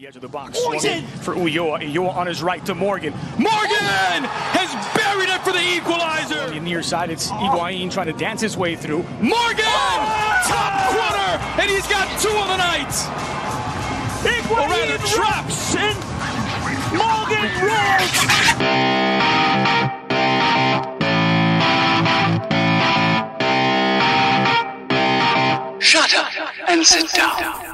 the edge of the box. Swung for Ulloa. Ulloa on his right to Morgan. Morgan has buried it for the equalizer. On the near side, it's Higuain trying to dance his way through. Morgan! Oh! Top corner! And he's got two of the night! Or rather, traps! And Morgan rolls! Shut up and sit down.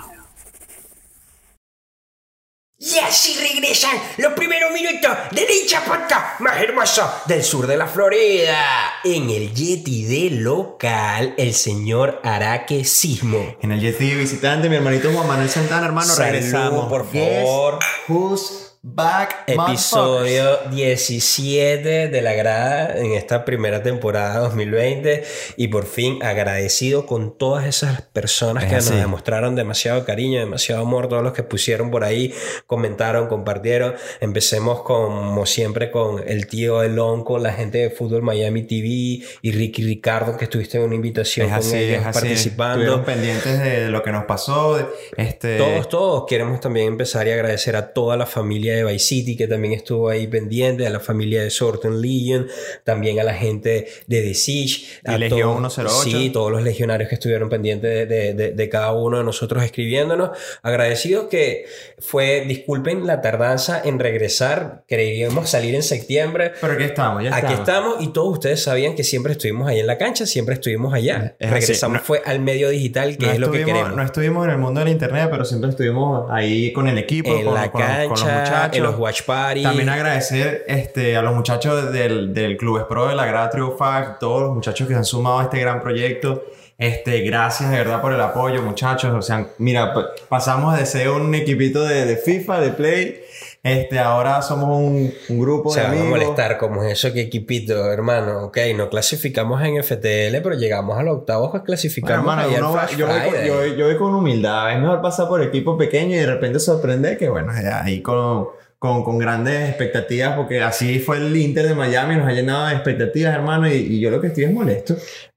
Y así regresan los primeros minutos del hincha podcast más hermoso del sur de la Florida. En el Yeti de local, el señor Araque Sismo. En el Yeti visitante, mi hermanito Juan Manuel Santana, hermano, Salud, regresamos. por favor. Who's back, Episodio 17 de la grada en esta primera temporada 2020 y por fin agradecido con todas esas personas Es que así. nos demostraron demasiado cariño, demasiado amor, todos los que pusieron por ahí, comentaron, compartieron. Empecemos como siempre con el tío Elonco, la gente de Fútbol Miami TV y Ricky Ricardo que estuviste en una invitación Es con así, ellos participando. Estuvieron pendientes de lo que nos pasó. Este, Todos, todos queremos también empezar y agradecer a toda la familia de Vice City que también estuvo ahí pendiente, a la familia de Sorten Legion, también a la gente de The Siege, Y a Legión todos- 108. Sí, todos los legionarios que estuvieron pendientes de, de- de- de cada uno de nosotros escribiéndonos. Agradecidos que fue, disculpen la tardanza en regresar, creíamos salir en septiembre. Pero aquí estamos, ya Aquí estamos. estamos y todos ustedes sabían que siempre estuvimos ahí en la cancha, siempre estuvimos allá. Es. Regresamos No- fue al medio digital, que No es lo que queremos. No estuvimos en el mundo de la internet, pero siempre estuvimos ahí con el equipo, en con, la con- con cancha, los muchachos. En los watch parties. También agradecer este, a los muchachos del, del Club Espro de la Grada Triunfal, todos los muchachos que se han sumado a este gran proyecto. Este, gracias de verdad por el apoyo, muchachos. O sea, mira, pa- pasamos de ser un equipito de, de FIFA, de Play, este, ahora somos un, un grupo O sea, de van a amigos. molestar como eso que equipito, hermano. Ok, no clasificamos en FTL, pero llegamos a los octavos Bueno, clasificamos hermano, va- Flash yo, voy con, yo yo voy con humildad. Es mejor pasar por equipo pequeño y de repente sorprender que, bueno, ahí con, con, con grandes expectativas, porque así fue el Inter de Miami, nos ha llenado de expectativas, hermano, y, y yo lo que estoy es molesto.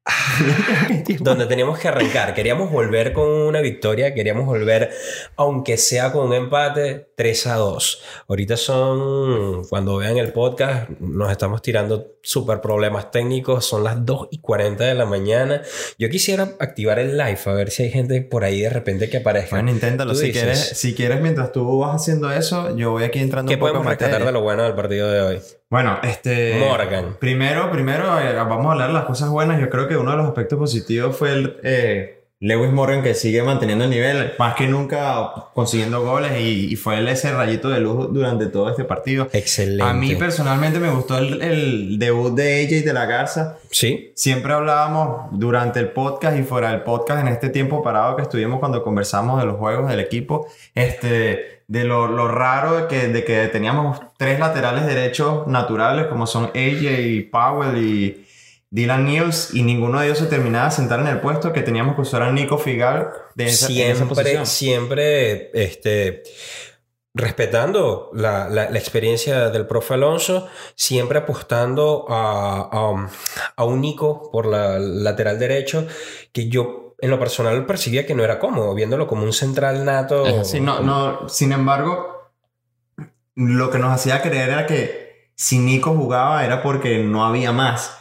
donde teníamos que arrancar. Queríamos volver con una victoria, queríamos volver, aunque sea con un empate, 3 a 2. Ahorita son, cuando vean el podcast, nos estamos tirando súper problemas técnicos, son las 2 y 40 de la mañana. Yo quisiera activar el live, a ver si hay gente por ahí de repente que aparezca. Bueno, inténtalo. Si quieres, si quieres, mientras tú vas haciendo eso, yo voy aquí entrando ¿Qué un poco podemos rescatar de lo bueno del partido de hoy? Bueno, este... Morgan. Primero, primero, eh, vamos a hablar de las cosas buenas. Yo creo que uno de los aspectos positivos fue el... eh, Lewis Morgan que sigue manteniendo el nivel, más que nunca consiguiendo goles y, y fue ese rayito de luz durante todo este partido. Excelente. A mí personalmente me gustó el, el debut de AJ de la Garza. Sí, Siempre hablábamos durante el podcast y fuera del podcast en este tiempo parado que estuvimos cuando conversamos de los juegos del equipo, este, de lo, lo raro de que, de que teníamos tres laterales derechos naturales como son AJ, Powell y Dylan Niels y ninguno de ellos se terminaba de sentar en el puesto que teníamos que usar a Nico Figal de esa, siempre, posición. siempre, este, respetando la, la- la experiencia del profe Alonso, siempre apostando a, a, a un Nico por la lateral derecho, que yo en lo personal percibía que no era cómodo, viéndolo como un central nato. Así, no, no, sin embargo, lo que nos hacía creer era que si Nico jugaba era porque no había más.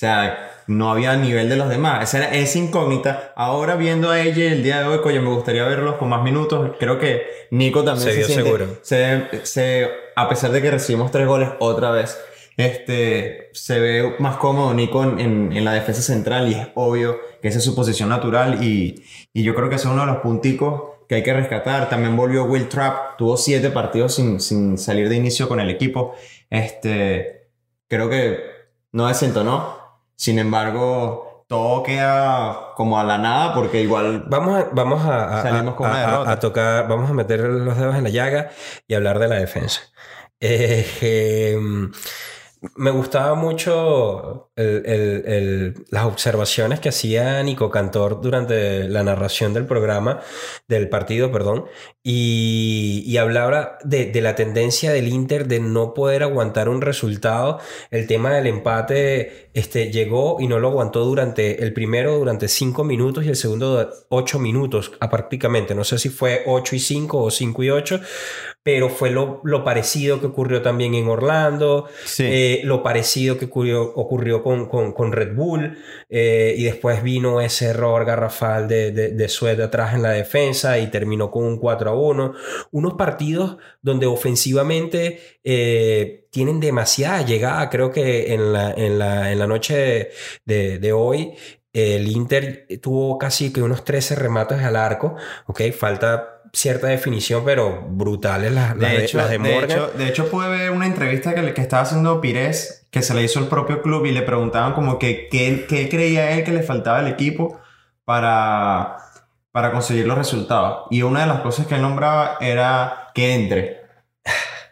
O sea, no había nivel de los demás. Esa era esa incógnita. Ahora viendo a ella el día de hoy, coño, me gustaría verlos con más minutos. Creo que Nico también Se siente- seguro. Se, se- a pesar de que recibimos tres goles otra vez, este, se ve más cómodo Nico en, en- en la defensa central y es obvio que esa es su posición natural y, y yo creo que ese es uno de los punticos que hay que rescatar. También volvió Will Trapp, tuvo siete partidos sin, sin salir de inicio con el equipo. Este, creo que no desentonó. Sin embargo, todo queda como a la nada porque igual Vamos a, vamos a, a- Salimos con a- una a- derrota. a tocar, vamos a meter los dedos en la llaga y hablar de la defensa. Eh, em, me gustaba mucho las observaciones que hacía Nico Cantor durante la narración del programa, del partido, perdón, y, hablaba de, la tendencia del Inter de no poder aguantar un resultado. El tema del empate este, llegó y no lo aguantó durante el primero durante cinco minutos y el segundo ocho minutos a prácticamente. No sé si fue 8 y 5 o 5 y 8, pero fue lo, lo parecido que ocurrió también en Orlando, Sí. eh, lo parecido que ocurrió, ocurrió con, con- con Red Bull, eh, y después vino ese error garrafal de, de, de Sued atrás en la defensa y terminó con un 4 a 1. Unos partidos donde ofensivamente eh, tienen demasiada llegada. Creo que en la, en la, en la noche de, de hoy el Inter tuvo casi que unos 13 remates al arco. Ok, falta cierta definición, pero brutales las, las De de, hecho, las de de, Morgan. hecho, de hecho, pude ver una entrevista que, que estaba haciendo Pires, que se le hizo el propio club y le preguntaban como que qué, qué creía él que le faltaba al equipo para, para conseguir los resultados. Y una de las cosas que él nombraba era que entre.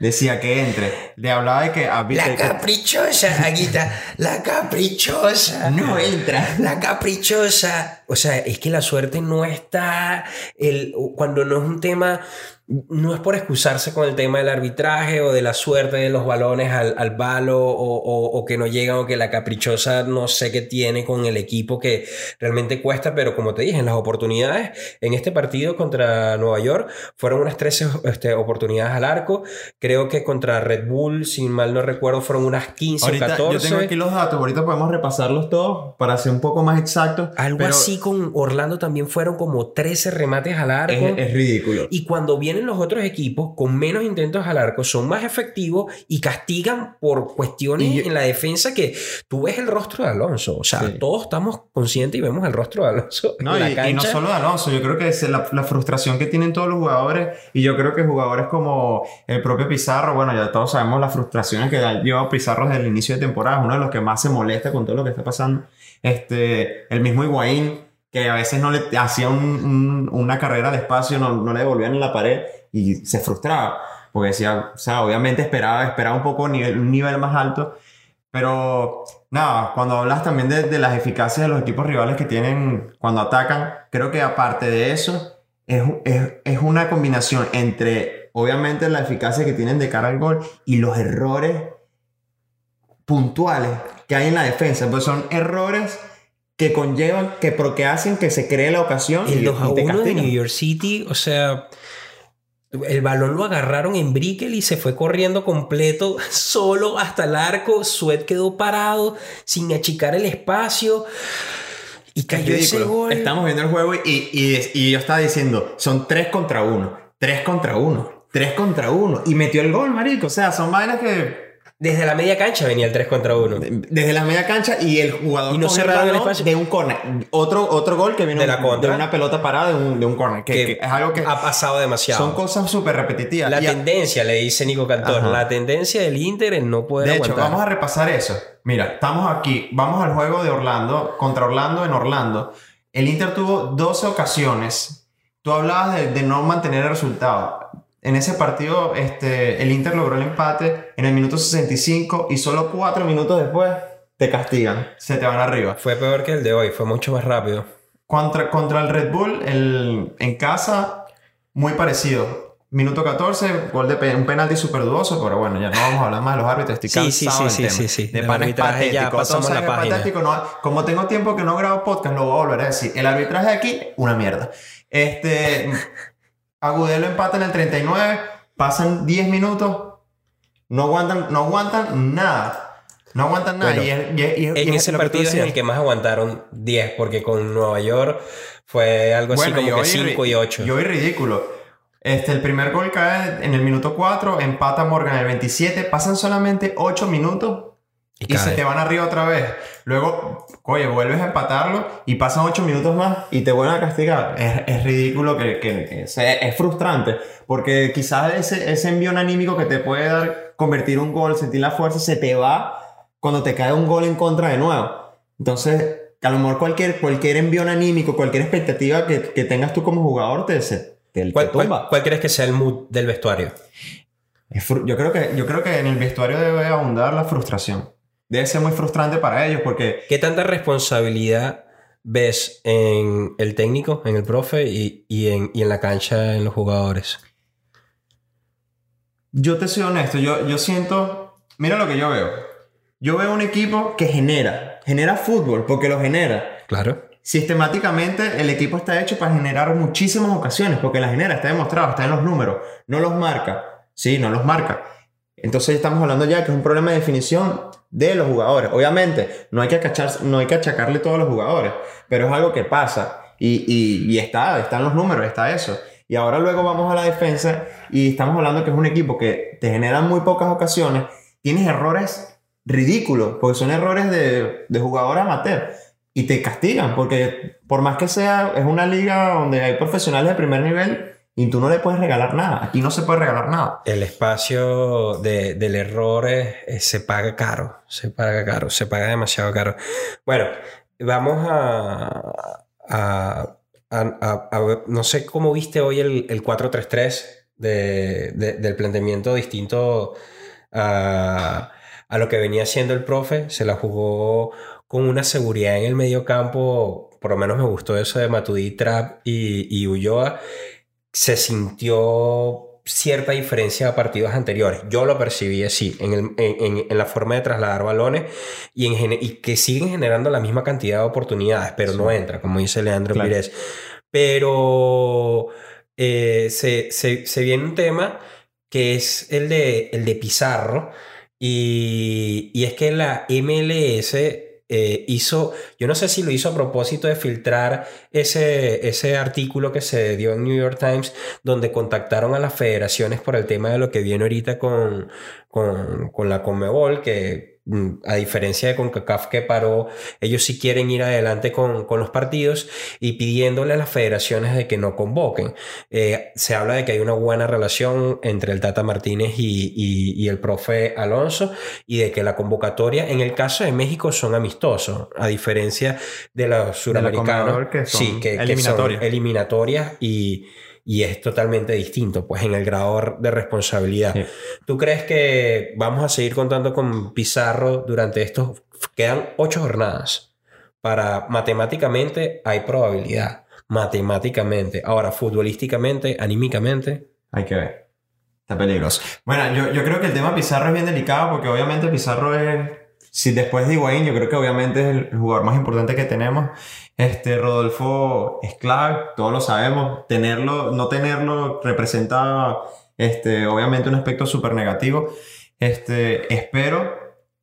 Decía que entre. Le hablaba de que... La que- caprichosa, Aguita, la caprichosa. No entra. La caprichosa. O sea, es que la suerte no está. El, cuando no es un tema. No es por excusarse con el tema del arbitraje o de la suerte de los balones al, al balo o, o- o que no llegan o que la caprichosa no sé qué tiene con el equipo que realmente cuesta, pero como te dije, en las oportunidades en este partido contra Nueva York fueron unas 13 este, oportunidades al arco. Creo que contra Red Bull, si mal no recuerdo, fueron unas 15 o Ahorita 14. yo tengo aquí los datos, ahorita podemos repasarlos todos para ser un poco más exactos. Algo pero así con Orlando también fueron como 13 remates al arco. Es, es ridículo. Y cuando los otros equipos con menos intentos al arco, son más efectivos y castigan por cuestiones yo- en la defensa que tú ves el rostro de Alonso. O sea, Sí. todos estamos conscientes y vemos el rostro de Alonso No, en la y, cancha. y no solo de Alonso, yo creo que es la, la frustración que tienen todos los jugadores, y yo creo que jugadores como el propio Pizarro, bueno, ya todos sabemos las frustraciones que ha llevado Pizarro desde el inicio de temporada, es uno de los que más se molesta con todo lo que está pasando. Este, el mismo Higuaín, que a veces no le hacía un- un- una carrera de espacio, no, no le devolvían en la pared y se frustraba, porque decía, o sea, obviamente esperaba, esperaba un poco nivel, un nivel más alto, pero nada, cuando hablas también de, de las eficacias de los equipos rivales que tienen cuando atacan, creo que aparte de eso, es, es, es una combinación entre, obviamente, la eficacia que tienen de cara al gol y los errores puntuales que hay en la defensa. Pues son errores que conllevan, que, pero que hacen que se cree la ocasión El y, 2 a y te 1 de. New York City, o sea, el balón lo agarraron en Brickell y se fue corriendo completo, solo hasta el arco. Suet quedó parado sin achicar el espacio y Es cayó ese ridículo. gol. Estamos viendo el juego y, y, y yo estaba diciendo, son 3 contra 1, 3 contra 1, 3 contra 1. Y metió el gol, marico. O sea, son vainas que Desde la media cancha venía el 3 contra 1. desde la media cancha y el jugador Y no cerraron el espacio. de un corner. Otro, otro gol que vino De la contra. de una pelota parada de un, de un corner. Que, Que que es algo que ha pasado demasiado. son cosas súper repetitivas. La Y a- tendencia, le dice Nico Cantor, Ajá. la tendencia del Inter en no poder De hecho, aguantar. vamos a repasar eso. Mira, estamos aquí, vamos al juego de Orlando contra Orlando en Orlando. El Inter tuvo 12 ocasiones. Tú hablabas de, de no mantener el resultado. En ese partido, este, el Inter logró el empate en el minuto 65 y solo 4 minutos después te castigan, se te van arriba. Fue peor que el de hoy, fue mucho más rápido. Contra, contra el Red Bull, el, en casa, muy parecido. Minuto 14, gol de pe- un penalti súper dudoso, pero bueno, ya no vamos a hablar más de los árbitros. Estoy Sí, sí, cansado sí, del sí, tema. sí, sí. De pana es arbitraje ya patético. pasamos la página. patético, no- como tengo tiempo que no grabo podcast, lo voy a volver a decir. El arbitraje aquí, una mierda. Este, Agudelo empata en el 39, pasan 10 minutos, no aguantan, no aguantan nada. No aguantan nada. Bueno, y es- y es- y es- y En es ese partido es el que más aguantaron 10, porque con Nueva York fue algo así como que hoy 5 ri- y 8. Y hoy ridículo. Este, el primer gol cae en el minuto 4, empata Morgan en el 27, pasan solamente 8 minutos y, Y se te van arriba otra vez. Luego, oye, vuelves a empatarlo y pasan 8 minutos más y te vuelven a castigar. Es, es ridículo que, que- es, es frustrante porque quizás ese, ese envío anímico que te puede dar convertir un gol, sentir la fuerza, se te va cuando te cae un gol en contra de nuevo. Entonces, a lo mejor cualquier, cualquier envío anímico, cualquier expectativa que, que tengas tú como jugador te, te, te ¿Cuál, cuál- tumba. cuál crees que sea el mood del vestuario? yo, creo que, yo creo que en el vestuario debe abundar la frustración. Debe ser muy frustrante para ellos porque... ¿Qué tanta responsabilidad ves en el técnico, en el profe y, en, y en la cancha en los jugadores? Yo te soy honesto, yo, yo siento, mira lo que yo veo. Yo veo un equipo que genera, genera fútbol porque lo genera. Claro. Sistemáticamente el equipo está hecho para generar muchísimas ocasiones porque la genera, está demostrado, está en los números, no los marca. Sí, no los marca. Entonces estamos hablando ya que es un problema de definición de los jugadores. Obviamente, no hay que, acachar, no hay que achacarle todos los jugadores, pero es algo que pasa y, y, y está, están los números, está eso. Y ahora luego vamos a la defensa y estamos hablando que es un equipo que te genera muy pocas ocasiones, tienes errores ridículos, porque son errores de, de jugador amateur y te castigan, porque por más que sea, es una liga donde hay profesionales de primer nivel y tú no le puedes regalar nada. Aquí no se puede regalar nada. El espacio de, del error se paga caro, se paga caro, se paga demasiado caro. Bueno, vamos a, a no sé cómo viste hoy el, el 4-3-3 de, del planteamiento distinto a, a, lo que venía haciendo el profe. Se la jugó con una seguridad en el medio campo. Por lo menos me gustó eso de Matudí, Trap y, y Ulloa. Se sintió cierta diferencia a partidos anteriores. Yo lo percibí así, en, el, en, en la forma de trasladar balones y, en, y que siguen generando la misma cantidad de oportunidades, pero no entra, como dice Leandro claro. Pero eh, se, se, se, viene un tema que es el de, el de Pizarro y, y es que la MLS eh, hizo, yo no sé si lo hizo a propósito de filtrar ese, ese artículo que se dio en New York Times, donde contactaron a las federaciones por el tema de lo que viene ahorita con, con, con la Conmebol, que a diferencia de CONCACAF que paró, ellos sí quieren ir adelante con, con los partidos y pidiéndole a las federaciones de que no convoquen. Eh, se habla de que hay una buena relación entre el Tata Martínez y, y, y, el profe Alonso y de que la convocatoria en el caso de México son amistosos, a diferencia de los suramericanos, que son sí, que, que son eliminatorias y y es totalmente distinto, pues en el grado de responsabilidad. Sí. ¿Tú crees que vamos a seguir contando con Pizarro durante estos... Quedan ocho jornadas. Para matemáticamente hay probabilidad. Matemáticamente. Ahora, futbolísticamente, anímicamente. Hay que ver. Está peligroso. Bueno, yo, yo creo que el tema Pizarro es bien delicado porque obviamente Pizarro es si después de Higuaín, yo creo que obviamente es el jugador más importante que tenemos. Este, Rodolfo es clave, todos lo sabemos. Tenerlo, no tenerlo representa, este, obviamente un aspecto súper negativo. Este, espero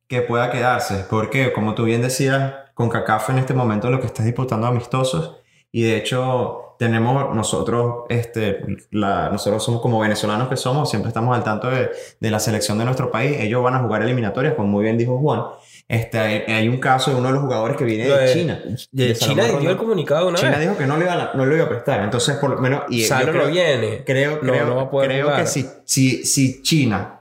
que pueda quedarse, porque como tú bien decías, con CACAF en este momento lo que está disputando amistosos y de hecho tenemos nosotros, este, la, nosotros somos como venezolanos que somos, siempre estamos al tanto de, de, la selección de nuestro país, ellos van a jugar eliminatorias, como muy bien dijo Juan. Este, hay, hay un caso de uno de los jugadores que viene de, de China. De, de China dio el comunicado una China vez. dijo que no le, iba a, no le iba a prestar, entonces por lo menos... Y Salo creo, no viene. Creo, creo, no, no va a poder creo que si, si, si China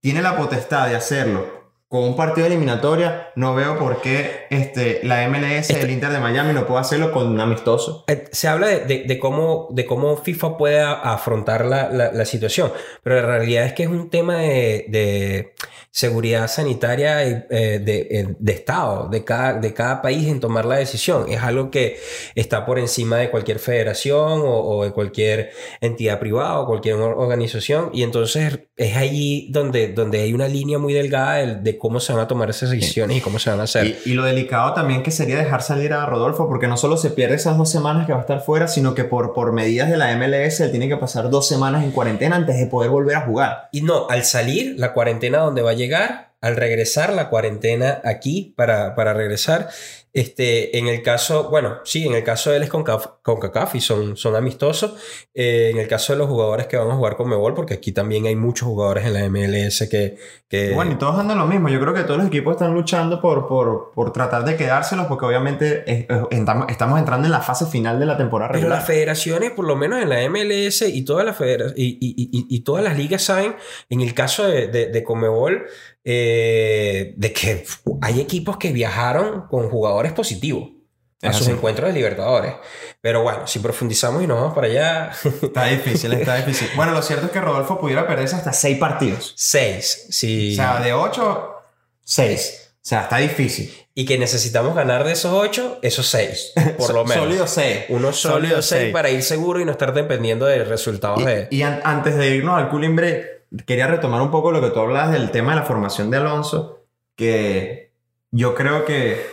tiene la potestad de hacerlo con un partido de eliminatoria, no veo por qué este, la MLS, Este- el Inter de Miami, no puede hacerlo con un amistoso. Eh, Se habla de, de- de cómo, de cómo FIFA puede afrontar la, la- la situación, pero la realidad es que es un tema de, de seguridad sanitaria y, eh, de, eh, de Estado, de cada, de cada país en tomar la decisión. Es algo que está por encima de cualquier federación o, o de cualquier entidad privada o cualquier or- organización y entonces es allí donde, donde hay una línea muy delgada de, de cómo se van a tomar esas decisiones y cómo se van a hacer. Y, y lo delicado también que sería dejar salir a Rodolfo, porque no solo se pierde esas dos semanas que va a estar fuera, sino que por, por medidas de la MLS él tiene que pasar dos semanas en cuarentena antes de poder volver a jugar. Y no, al salir, la cuarentena donde va a llegar, al regresar, la cuarentena aquí para, para regresar. Este, en el caso, bueno, sí, en el caso de él es con, Caf- con CACAF y son, son amistosos. Eh, en el caso de los jugadores que van a jugar con Mebol, porque aquí también hay muchos jugadores en la MLS que... que Bueno, y todos andan lo mismo. Yo creo que todos los equipos están luchando por, por, por tratar de quedárselos, porque obviamente es- es- estamos, estamos entrando en la fase final de la temporada Pero las federaciones, por lo menos en la MLS y todas las, y, y- y- y todas las ligas saben, en el caso de, de, de Comebol, eh, de que hay equipos que viajaron con jugadores positivos. a Es sus así. encuentros de Libertadores. Pero bueno, si profundizamos y nos vamos para allá, Está difícil, está difícil. Bueno, lo cierto es que Rodolfo pudiera perderse hasta seis partidos. seis. Sí. O sea, de ocho, seis. O sea, está difícil. y que necesitamos ganar de esos ocho, esos seis, por lo menos. Sólido seis. Uno sólido seis para ir seguro y no estar dependiendo de resultados de... Y, y an- antes de irnos al cooling break, quería retomar un poco lo que tú hablabas del tema de la formación de Alonso, que yo creo que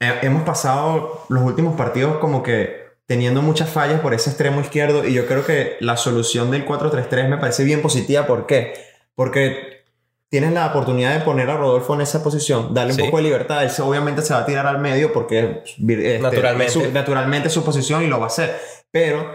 he- hemos pasado los últimos partidos como que teniendo muchas fallas por ese extremo izquierdo y yo creo que la solución del 4-3-3 me parece bien positiva. ¿Por qué? Porque tienes la oportunidad de poner a Rodolfo en esa posición, darle un Sí. poco de libertad. Él obviamente se va a tirar al medio porque este, Naturalmente. su- naturalmente su posición y lo va a hacer. Pero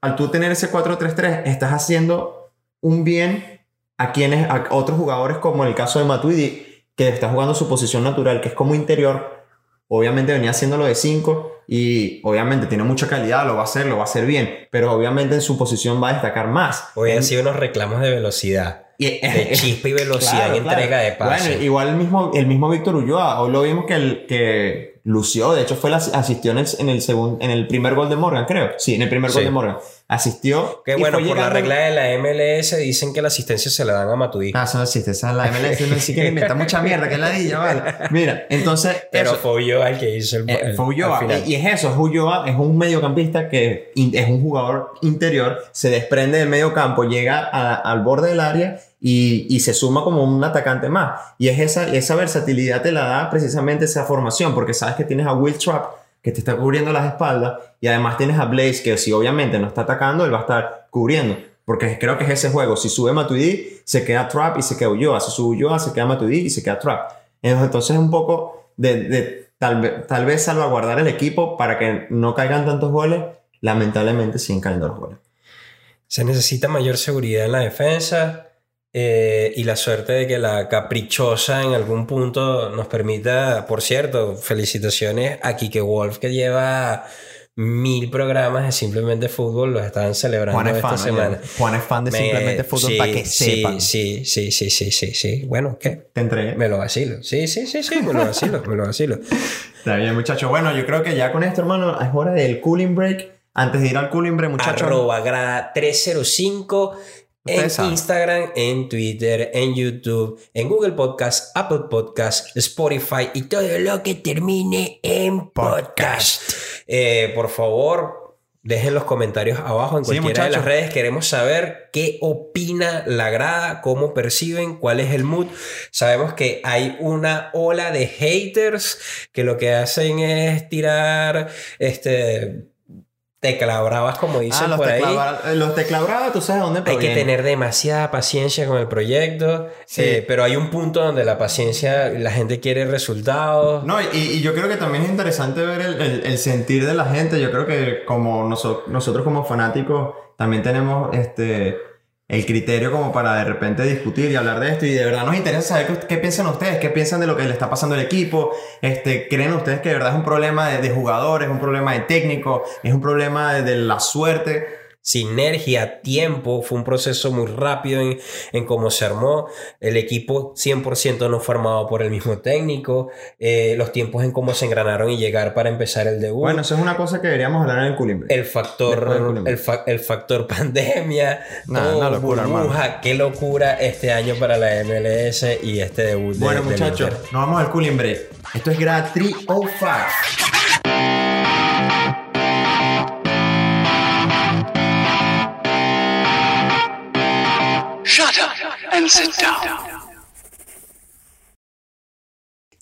al tú tener ese 4-3-3, estás haciendo un bien a quienes, a otros jugadores, como en el caso de Matuidi, que está jugando su posición natural, que es como interior. Obviamente venía haciéndolo de 5 y obviamente tiene mucha calidad, lo va a hacer, lo va a hacer bien, pero obviamente en su posición va a destacar más. Hoy han sido unos reclamos de velocidad. Y- De chispa y velocidad Claro, claro. entrega de pase. Bueno, igual el mismo, el mismo Víctor Ulloa, hoy lo vimos que, el, que lució, de hecho fue la, asistió en el, en, el segun- en el primer gol de Morgan, creo. Sí, en el primer gol Sí. de Morgan. Asistió. Que bueno, por la regla de la MLS dicen que la asistencia se la dan a Matuidi. Ah, esa es la MLS, no sí que inventa mucha mierda, que es ladilla, vale. Mira, entonces... pero eso- fue yo el que hizo el, Eh, el- fue Ulloa. Y es eso, es Ulloa, es un mediocampista que es un jugador interior, se desprende del medio campo, llega a- al borde del área y, se suma como un atacante más. Y es esa, esa versatilidad te la da precisamente esa formación, porque sabes que tienes a Will Trapp que te está cubriendo las espaldas y además tienes a Blaze que si obviamente no está atacando, él va a estar cubriendo. Porque creo que es ese juego. Si sube Matuidi, se queda Trap y se queda Ulloa. Si sube Ulloa, se queda Matuidi y se queda Trap. Entonces es un poco de, de tal, tal vez salvaguardar el equipo para que no caigan tantos goles. Lamentablemente siguen cayendo los goles. Se necesita mayor seguridad en la defensa eh, y la suerte de que la caprichosa en algún punto nos permita, por cierto, felicitaciones a Kike Wolf que lleva mil programas de simplemente fútbol, los estaban celebrando Juan es esta fan, semana. oye. Juan es fan de Me- simplemente fútbol sí, para que sí, sepan. Sí, sí, sí, sí, sí, sí. Bueno, ¿qué? Te entregué. Me lo vacilo. Sí, sí, sí, sí, me lo vacilo, me lo vacilo. Está bien, muchachos. Bueno, yo creo que ya con esto, hermano, es hora del cooling break. Antes de ir al cooling break, muchachos. Arroba grada 305 en saben. Instagram, en Twitter, en YouTube, en Google Podcast, Apple Podcast, Spotify y todo lo que termine en podcast. Eh, por favor, dejen los comentarios abajo en Sí, cualquiera de las redes. Queremos saber qué opina la grada, cómo perciben, cuál es el mood. Sabemos que hay una ola de haters que lo que hacen es tirar este teclabravas como dicen Ah, los por ahí. teclabra- los teclabrados, tú sabes dónde Hay que tener demasiada paciencia con el proyecto, Sí. eh, pero hay un punto donde la paciencia, la gente quiere resultados. No, y, y yo creo que también es interesante ver el, el- el sentir de la gente. Yo creo que como noso- nosotros como fanáticos también tenemos este el criterio como para de repente discutir y hablar de esto. Y de verdad nos interesa saber qué, piensan ustedes, qué piensan de lo que le está pasando al equipo. Este, ¿Creen ustedes que de verdad es un problema de, de jugadores, es un problema de técnico, es un problema de la suerte? Sinergia, tiempo, fue un proceso muy rápido en, en cómo se armó. El equipo 100% no formado por el mismo técnico. eh, los tiempos en cómo se engranaron y llegar para empezar el debut. Bueno, eso es una cosa que deberíamos hablar en el cooling break. el factor, el, fa- el factor pandemia, Nah, una locura, burbuja, qué locura este año para la MLS y este debut de- Bueno, muchachos, nos vamos al cooling break. Esto es Grad 305. Sit down.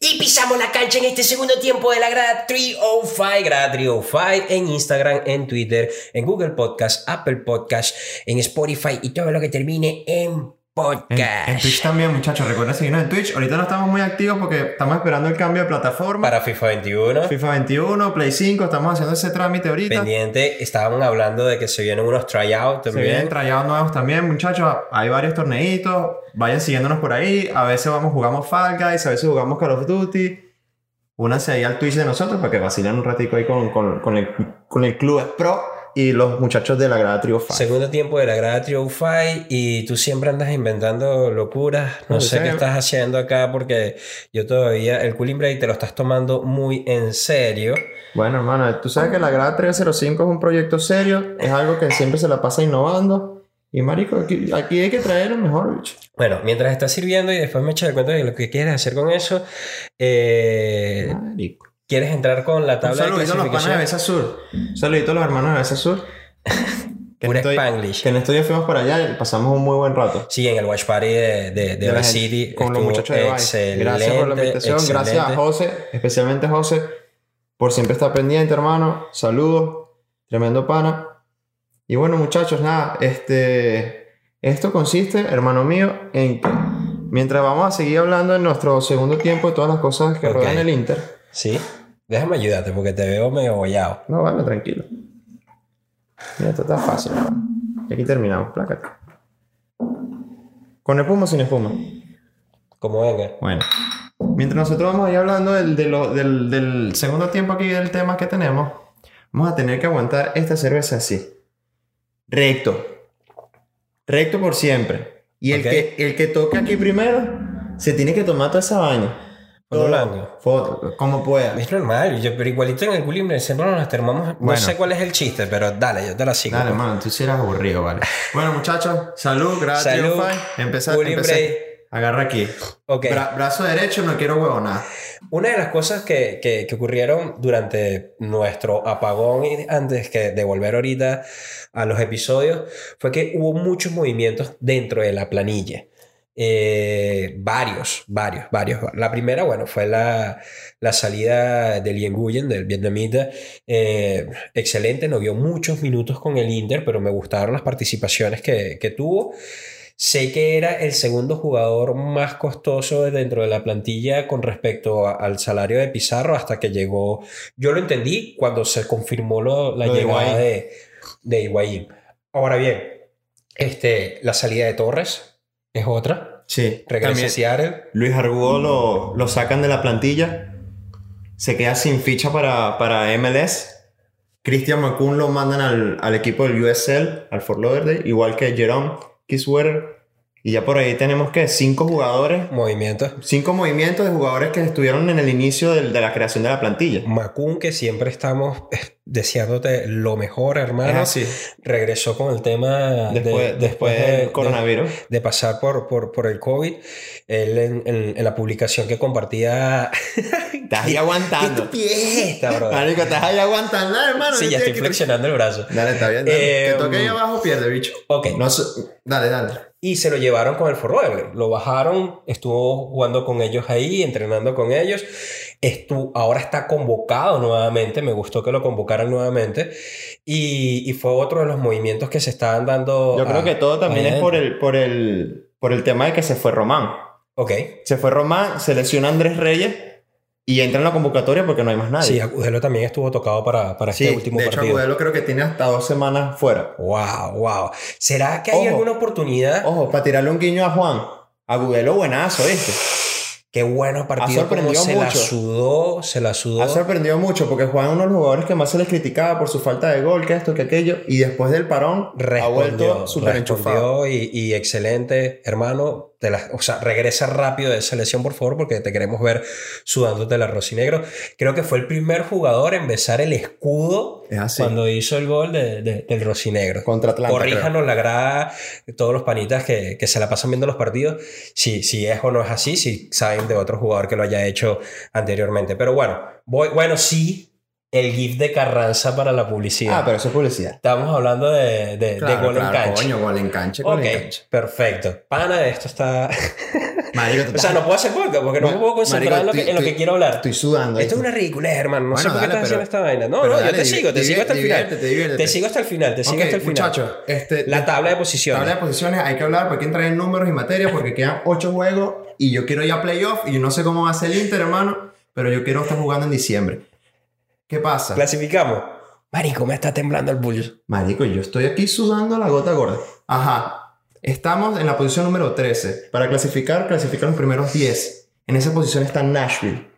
Y pisamos la cancha en este segundo tiempo de la grada 305, grada 305 en Instagram, en Twitter, en Google Podcast, Apple Podcast, en Spotify y todo lo que termine En, podcast. en Twitch también, muchachos. Recuerden seguirnos en Twitch. Ahorita no estamos muy activos porque estamos esperando el cambio de plataforma. Para FIFA 21. FIFA 21, Play 5. Estamos haciendo ese trámite ahorita. Pendiente, estaban hablando de que se vienen unos tryouts Se también. vienen trayados nuevos también, muchachos. Hay varios torneitos. Vayan siguiéndonos por ahí. A veces vamos, jugamos Fall Guys, a veces jugamos Call of Duty. Únanse ahí al Twitch de nosotros para que vacilen un ratico ahí con, con, con el, con el Club Pro. Y los muchachos de la grada Trio Five. Segundo tiempo de la grada Trio Five y tú siempre andas inventando locuras. No No sé sé. qué estás haciendo acá porque yo todavía el cooling break te lo estás tomando muy en serio. Bueno, hermano, tú sabes que la grada 305 es un proyecto serio, es algo que siempre se la pasa innovando. Y marico, aquí, aquí hay que traer lo mejor, bicho. Bueno, mientras estás sirviendo y después me echas el cuento de lo que quieres hacer con eso, eh, Marico. ¿Quieres entrar con la tabla de saludito a los panas de clasificación? Besa Sur. Saludito a los hermanos de Besa Sur. Que Pura Spanglish. Que en estos días fuimos para allá y pasamos un muy buen rato. Sí, en el watch party de, de, de De City. con los muchachos de excelente, Gracias por la invitación. Gracias a. José, especialmente José, por siempre estar pendiente, hermano. Saludos. Tremendo pana. Y bueno, muchachos, nada, este. Esto consiste, hermano mío, en que mientras vamos a seguir hablando en nuestro segundo tiempo de todas las cosas que Ok. rodean el Inter. Sí, déjame ayudarte porque te veo medio bollado. No, vale, tranquilo. Mira, esto está fácil. Y aquí terminamos, plácate. ¿Con espuma o sin espuma? Como venga. Bueno, mientras nosotros vamos ahí hablando del, de lo- del, del segundo tiempo aquí del tema que tenemos, vamos a tener que aguantar esta cerveza así. Recto. Recto por siempre. Y el, que, el que toque aquí primero se tiene que tomar toda esa vaina. Todo. blanco. Foto, como pueda. Es normal, yo, pero igualito en el cooling break siempre nos termamos. No Bueno. sé cuál es el chiste, pero dale, yo te la sigo. Dale, pues. hermano, tú sí eras aburrido, vale. Bueno, muchachos, salud, gracias. Salud. Empezar. Agarra aquí. Ok. Bra- brazo derecho, no quiero huevonada. Una de las cosas que, que- que ocurrieron durante nuestro apagón y antes que de volver ahorita a los episodios fue que hubo muchos movimientos dentro de la planilla. Eh, varios, varios, varios. La primera, bueno, fue la, la salida de Lien Nguyen, del vietnamita. Eh, excelente, no vio muchos minutos con el Inter, pero me gustaron las participaciones que, que tuvo. Sé que era el segundo jugador más costoso dentro de la plantilla con respecto a- al salario de Pizarro hasta que llegó. Yo lo entendí cuando se confirmó lo- la Lo llegada de, de Higuaín. Ahora bien, este, la salida de Torres es otra. Sí. Regresa Seattle. Luis Argudo lo, lo sacan de la plantilla. Se queda sin ficha para, para MLS. Christian McCoon lo mandan al, al equipo del USL, al Fort Lauderdale, igual que Jerome Kiswetter. Y ya por ahí tenemos que cinco jugadores, Movimientos. cinco movimientos de jugadores que estuvieron en el inicio del- de la creación de la plantilla. Macun, que siempre estamos deseándote lo mejor, hermano. así. Regresó con el tema de- Después, después de- del de- coronavirus. de pasar por, por, por el COVID. Él en, en- en la publicación que compartía. Estás ahí aguantando. ¡Qué fiesta, bro! Marico, estás ahí aguantando, hermano. Sí, ya estoy flexionando el brazo. Dale, está bien. Dale. Eh, que toque ahí abajo, pierde, bicho. Ok. No Dale, dale. Y se lo llevaron con el Forrover. Lo bajaron, estuvo jugando con ellos ahí, entrenando con ellos. Estu ahora está convocado nuevamente. Me gustó que lo convocaran nuevamente. Y, y fue otro de los movimientos que se estaban dando. Yo creo que todo también es por el, por, el, por el tema de que se fue Román. Ok. Se fue Román, se lesiona Andrés Reyes y entra en la convocatoria porque no hay más Sí, nadie. Agudelo también estuvo tocado para, para Sí, este último de hecho, partido. Agudelo creo que tiene hasta dos semanas fuera. Wow, wow. ¿Será que hay Ojo. alguna oportunidad? Ojo, para tirarle un guiño a Juan. Agudelo buenazo, ¿viste? Qué bueno partido. Como sorprendido se la sudó, se la sudó. Ha sorprendido mucho porque Juan es uno de los jugadores que más se les criticaba por su falta de gol, que esto, que aquello. Y después del parón ha respondió, vuelto súper enchufado. y excelente, hermano. Te la- o sea, regresa rápido de esa lesión, por favor, porque te queremos ver sudándote el arroz y negro. Creo que fue el primer jugador en besar el escudo Es cuando hizo el gol de- de- del rocinegro. Contra Atlanta. creo. Corríjanos la grada, todos los panitas que, que se la pasan viendo los partidos, si, si es o no es así, si saben de otro jugador que lo haya hecho anteriormente. Pero bueno, voy, bueno, sí, el GIF de Carranza para la publicidad. Ah, pero eso es publicidad. Estamos hablando de, de, de Claro, gol en claro, cancha. Coño, gol en cancha, gol ok, en cancha. perfecto. Pana, esto está. Marico, o sea, no puedo hacer podcast porque no me puedo concentrar en lo que, en lo que quiero hablar. Estoy sudando. Esto es una ridiculez, hermano. No sé por qué dale, estás haciendo esta vaina. No, no, yo te sigo, te sigo hasta el final. Te sigo hasta el final, te sigo hasta el final. muchachos, este, La tabla de posiciones. Tabla de posiciones, hay que hablar porque entrar en números y materia porque quedan 8 juegos y yo quiero ir a playoff y yo no sé cómo va a ser el Inter, hermano, pero yo quiero estar jugando en diciembre. ¿Qué pasa? Clasificamos. Marico, me está temblando el pulso. Marico, yo estoy aquí sudando la gota gorda. Ajá. Estamos en la posición número 13. Para clasificar, clasifican los primeros 10. En esa posición está Nashville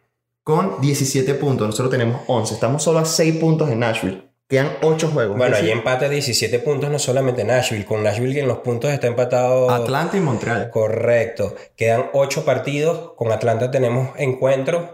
con 17 puntos. Nosotros tenemos 11. Estamos solo a 6 puntos en Nashville. Quedan 8 juegos. Bueno, decir, empate de 17 puntos, no solamente Nashville. Con Nashville en los puntos está empatado. Atlanta y Montreal. Correcto. Quedan 8 partidos. Con Atlanta tenemos encuentros.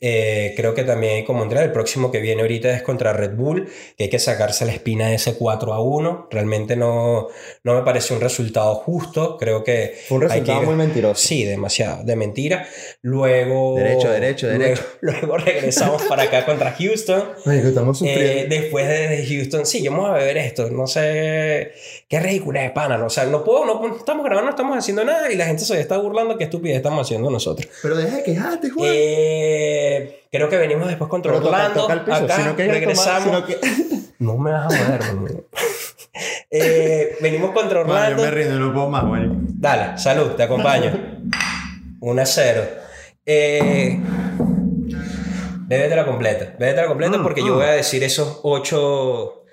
Eh, creo que también hay con Montreal. El próximo que viene ahorita es contra Red Bull, que hay que sacarse la espina de ese 4 a 1. Realmente no, no me parece un resultado justo. Creo que. Fue un hay que resultado ir- muy mentiroso. Sí, demasiado. De mentira. Luego. Derecho, derecho, luego- derecho. Luego regresamos para acá contra Houston. Ay, que estamos Eh, después de Houston, sí, vamos a beber esto, no sé, qué ridícula de pana, o sea, no puedo, no, no estamos grabando, no estamos haciendo nada y la gente se está burlando qué estupidez estamos haciendo nosotros. Pero deja de quejarte, Juan. Eh, creo que venimos después contra Pero toca- Orlando, toca el piso, acá, si no quieres regresamos, tomar, si no que- no me vas a joder, hermano. Eh, venimos contra Orlando, yo me rindo, no puedo más, güey. dale, salud, te acompaño, 1 a 0. Eh, Bébetela completa. Bébetela completa Mm, porque yo mm. voy a decir esos ocho.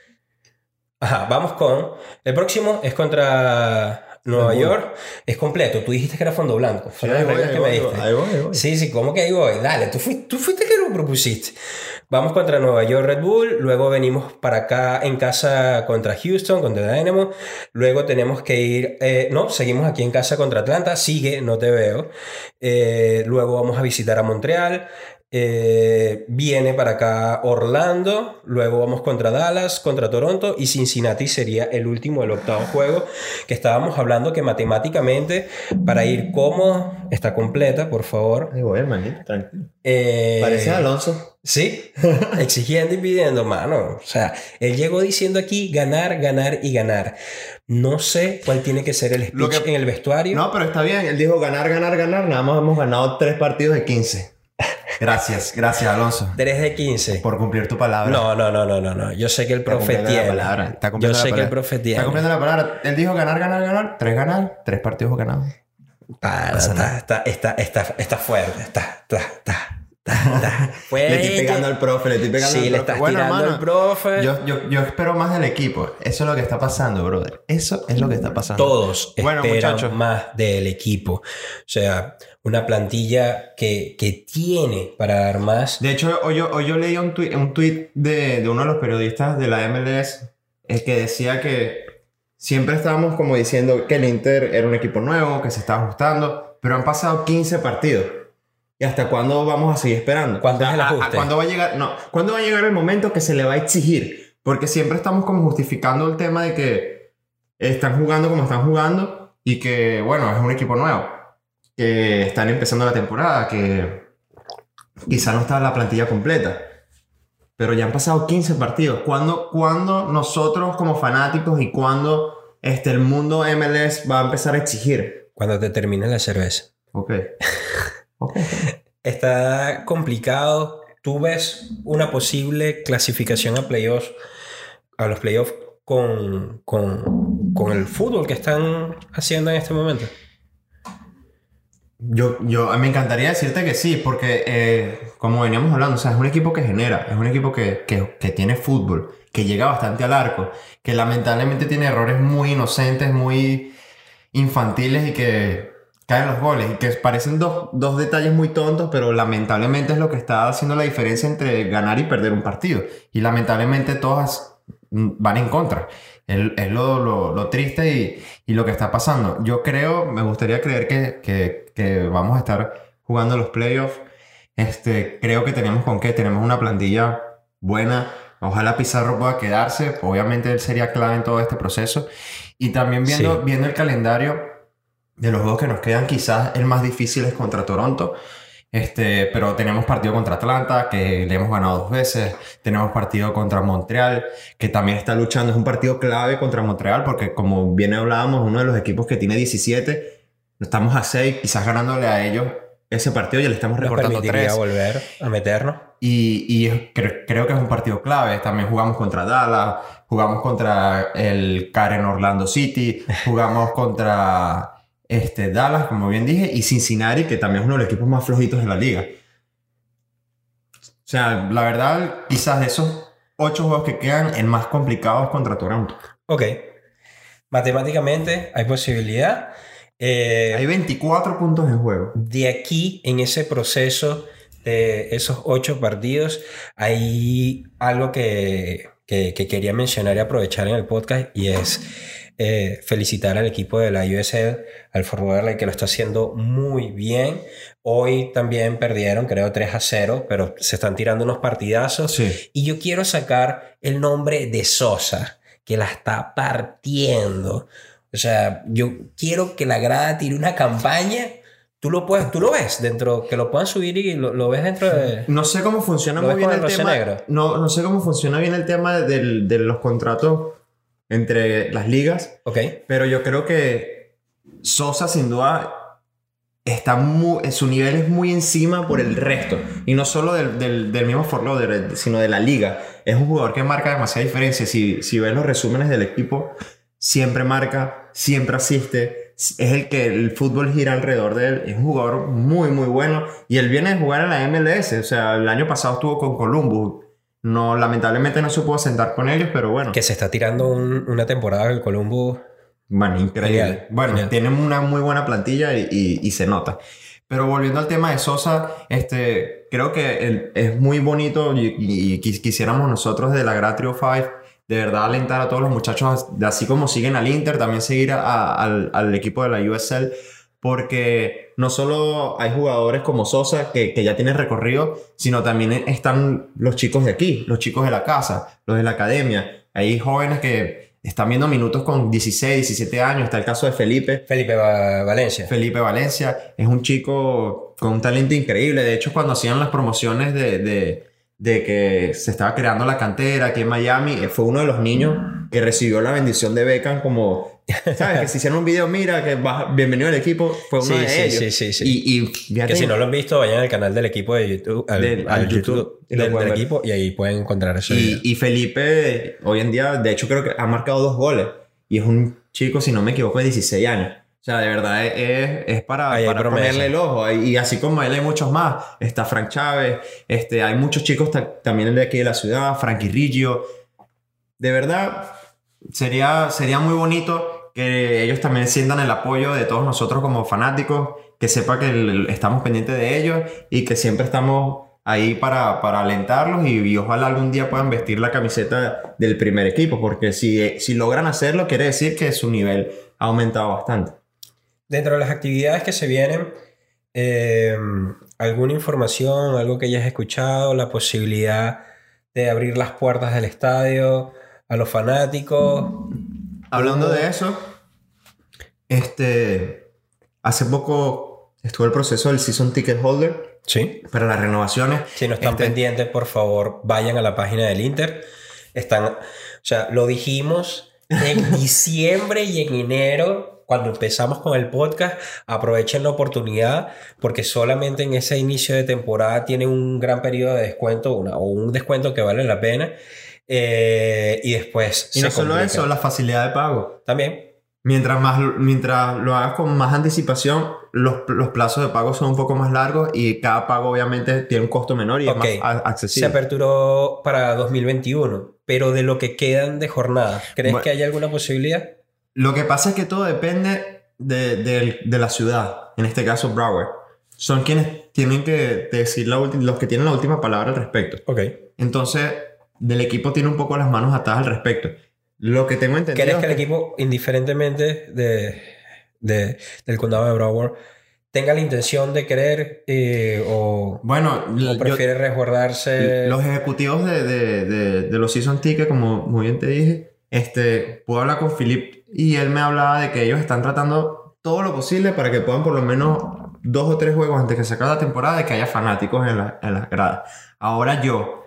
Ajá, vamos con. El próximo es contra Nueva. York. Es completo. Tú dijiste que era fondo blanco. Fueron ahí las voy, reglas ahí que me voy, diste. ahí voy, ahí voy. Sí, sí, ¿cómo que ahí voy? Dale, tú fuiste, tú fuiste que lo propusiste. Vamos contra Nueva York Red Bull, luego venimos para acá en casa contra Houston, contra Dynamo, luego tenemos que ir, eh, no, seguimos aquí en casa contra Atlanta, sigue, no te veo, Eh, luego vamos a visitar a Montreal, eh, viene para acá Orlando, luego vamos contra Dallas, contra Toronto y Cincinnati sería el último, el octavo juego, que estábamos hablando que matemáticamente para ir cómodo, está completa, por favor. Ahí voy, hermanito, tranquilo. Eh, Parece Alonso. Sí, exigiendo y pidiendo, mano. O sea, él llegó diciendo aquí ganar, ganar y ganar. No sé cuál tiene que ser el speech Lo que- en el vestuario. No, pero está bien. Él dijo ganar, ganar, ganar. Nada más hemos ganado 3 partidos de 15. Gracias, gracias, Alonso. 3 de 15. Por cumplir tu palabra. No, no, no, no, no, no. Yo sé que el Está profe tiene. palabra, está Yo cumpliendo la sé que el profe Está tiene. cumpliendo la palabra. Él dijo ganar, ganar, ganar. Tres ganar, tres partidos ganados. Para, está, está, está, está, está fuerte. Está, está, está, está, está Le estoy pegando al profe, le estoy pegando Sí, al le profe. estás tirando al profe. Yo, yo, yo espero más del equipo. Eso es lo que está pasando, brother. Eso es lo que está pasando. Todos Bueno, esperan muchachos. más del equipo. O sea, una plantilla que, que tiene para dar más. De hecho, hoy yo, hoy yo leí un tweet, un tweet de, de uno de los periodistas de la MLS eh, que decía que siempre estábamos como diciendo que el Inter era un equipo nuevo, que se estaba ajustando, pero han pasado 15 partidos. ¿Y hasta cuándo vamos a seguir esperando? ¿Cuándo es el a- a- ajuste? ¿Cuándo va a llegar? No, ¿cuándo va a llegar el momento que se le va a exigir? Porque siempre estamos como justificando el tema de que están jugando como están jugando y que, bueno, es un equipo nuevo. Que están empezando la temporada, que quizá no está la plantilla completa. Pero ya han pasado 15 partidos. ¿Cuándo, cuándo nosotros como fanáticos y cuándo este, el mundo MLS va a empezar a exigir? Cuando te termine la cerveza. Ok. Ok. Está complicado. Tú ves una posible clasificación a playoffs, a los playoffs con, con, con el fútbol que están haciendo en este momento. Yo, yo me encantaría decirte que sí, porque eh, como veníamos hablando, o es un equipo que genera, es un equipo que, que, que tiene fútbol, que llega bastante al arco, que lamentablemente tiene errores muy inocentes, muy infantiles y que caen los goles y que parecen dos, dos detalles muy tontos, pero lamentablemente es lo que está haciendo la diferencia entre ganar y perder un partido. Y lamentablemente todas van en contra. Es, es lo, lo, lo triste y, y lo que está pasando. Yo creo, me gustaría creer que, que, que vamos a estar jugando los playoffs. Este, creo que tenemos con qué, tenemos una plantilla buena. Ojalá Pizarro pueda quedarse. Obviamente él sería clave en todo este proceso. Y también viendo, Sí. viendo el calendario de los juegos que nos quedan, quizás el más difícil es contra Toronto. Este, pero tenemos partido contra Atlanta, que le hemos ganado dos veces. Tenemos partido contra Montreal, que también está luchando. Es un partido clave contra Montreal, porque como bien hablábamos, uno de los equipos que tiene 17, estamos a 6, quizás ganándole a ellos ese partido y le estamos recortando 3. volver a meternos. Y, y es- cre- creo que es un partido clave. También jugamos contra Dallas, jugamos contra el Karen Orlando City, jugamos contra este, Dallas, como bien dije, y Cincinnati, que también es uno de los equipos más flojitos de la liga. O sea, la verdad, quizás de esos ocho juegos que quedan, el más complicado es contra Toronto. Ok. Matemáticamente hay posibilidad. Eh, Hay 24 puntos en juego. de aquí, en ese proceso de esos ocho partidos, hay algo que, que, que quería mencionar y aprovechar en el podcast y es eh, felicitar al equipo de la USL, al Forward que lo está haciendo muy bien. Hoy también perdieron, creo, 3 a 0, pero se están tirando unos partidazos. Sí. Y yo quiero sacar el nombre de Sosa, que la está partiendo. O sea, yo quiero que la grada tire una campaña. Tú lo, puedes, tú lo ves dentro, que lo puedan subir y lo, lo ves dentro de... No sé cómo funciona ¿Lo muy bien el tema. negro? No, no sé cómo funciona bien el tema de los contratos entre las ligas, Ok. pero yo creo que Sosa sin duda está muy, su nivel es muy encima por el resto y no solo del, del, del mismo Fort Lauderdale, sino de la liga. Es un jugador que marca demasiada diferencia. Si, si ves los resúmenes del equipo, siempre marca, siempre asiste. Es el que el fútbol gira alrededor de él. Es un jugador muy, muy bueno. Y él viene de jugar en la MLS. O sea, el año pasado estuvo con Columbus. No, lamentablemente no se pudo sentar con ellos, pero bueno. Que se está tirando un- una temporada del Columbus. Bueno, increíble. Genial, bueno, genial. tienen una muy buena plantilla y, y- y se nota. Pero volviendo al tema de Sosa, este, creo que el- es muy bonito y, y- y quis- quisiéramos nosotros de la Gra Trio 5 de verdad alentar a todos los muchachos, de así como siguen al Inter, también seguir a- a- al, al equipo de la USL, porque no solo hay jugadores como Sosa que, que ya tienen recorrido, sino también están los chicos de aquí, los chicos de la casa, los de la academia. Hay jóvenes que están viendo minutos con 16, 17 años. Está el caso de Felipe. Felipe Va- Valencia. Felipe Valencia es un chico con un talento increíble. De hecho, cuando hacían las promociones de, de, de que se estaba creando la cantera aquí en Miami, eh, fue uno de los niños que recibió la bendición de Beckham como, ¿sabes? Que se hicieron un video, mira, que vas- bienvenido al equipo, fue uno Sí, de sí, ellos. sí, sí, sí. Y, y fíjate, que si no lo han visto, vayan al canal del equipo de YouTube, al, Del- al YouTube, YouTube, y del, del equipo y ahí pueden encontrar eso. Y, y Felipe, hoy en día, de hecho, creo que ha marcado dos goles. Y es un chico, si no me equivoco, de 16 años. O sea, de verdad es, es- para, para ponerle el ojo. Y así como él hay muchos más. Está Frank Chávez, este, hay muchos chicos ta- también de aquí de la ciudad, Frankie Riggio. De verdad, sería, sería muy bonito que ellos también sientan el apoyo de todos nosotros como fanáticos, que sepa que el- estamos pendientes de ellos y que siempre estamos ahí para, para alentarlos y, y ojalá algún día puedan vestir la camiseta del primer equipo, porque si, si logran hacerlo, quiere decir que su nivel ha aumentado bastante. Dentro de las actividades que se vienen, eh, alguna información, algo que hayas escuchado, la posibilidad de abrir las puertas del estadio a los fanáticos. Hablando de eso, este, hace poco estuvo el proceso del Season Ticket Holder Sí. para las renovaciones. Si no están Este, pendientes, por favor, vayan a la página del Inter. Están, o sea, lo dijimos en diciembre y en enero, cuando empezamos con el podcast. Aprovechen la oportunidad, porque solamente en ese inicio de temporada tienen un gran periodo de descuento una- o un descuento que vale la pena. Eh, y después. Y no solo complica. eso, la facilidad de pago. También. Mientras, más, mientras lo hagas con más anticipación, los, los plazos de pago son un poco más largos y cada pago obviamente tiene un costo menor y Ok. es más a- Se accesible. aperturó para 2021, pero de lo que quedan de jornada, ¿crees Bueno. que hay alguna posibilidad? Lo que pasa es que todo depende de, de- de la ciudad, en este caso Broward. Son quienes tienen que decir la los que tienen la última palabra al respecto. Ok. Entonces, del equipo tiene un poco las manos atadas al respecto. Lo que tengo entendido. ¿Crees que el equipo, indiferentemente de, de- del condado de Broward, tenga la intención de querer eh, o, Bueno, o yo- prefiere resguardarse? los ejecutivos de, de, de, de los Season Ticket, como muy bien te dije, este, pude hablar con Philip y él me hablaba de que ellos están tratando todo lo posible para que puedan por lo menos dos o tres juegos antes que se acabe la temporada de que haya fanáticos en, la- en las gradas. Ahora yo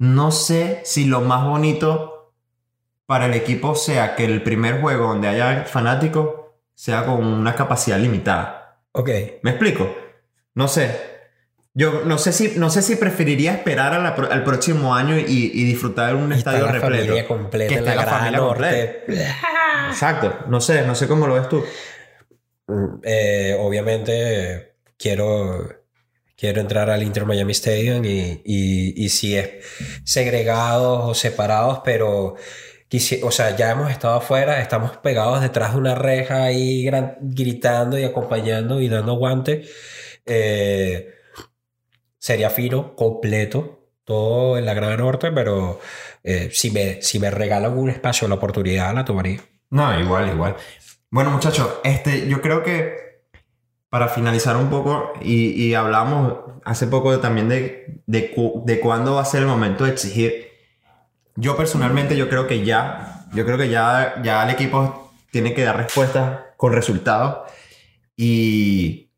no sé si lo más bonito para el equipo sea que el primer juego donde haya fanáticos sea con una capacidad limitada. Ok. ¿Me explico? No sé. Yo no sé si, no sé si preferiría esperar a la pro- al próximo año y, y disfrutar de un Y está estadio la repleto. familia completa Que esté la, la familia norte. Exacto. No sé, no sé cómo lo ves tú. Mm, eh, obviamente quiero, quiero entrar al Inter Miami Stadium y, y, y si es segregados o separados, pero o sea, ya hemos estado afuera, estamos pegados detrás de una reja ahí gran- gritando y acompañando y dando guante. Eh, sería fino, completo, todo en la Gran Norte, pero eh, si, me, si me regalan un espacio, la oportunidad, la tomaría. No, igual, igual. Bueno, muchachos, este, yo creo que para finalizar un poco, y, y hablamos hace poco también de, de, cu- de cuándo va a ser el momento de exigir. Yo personalmente, yo creo que ya, yo creo que ya, ya el equipo tiene que dar respuestas con resultados. Y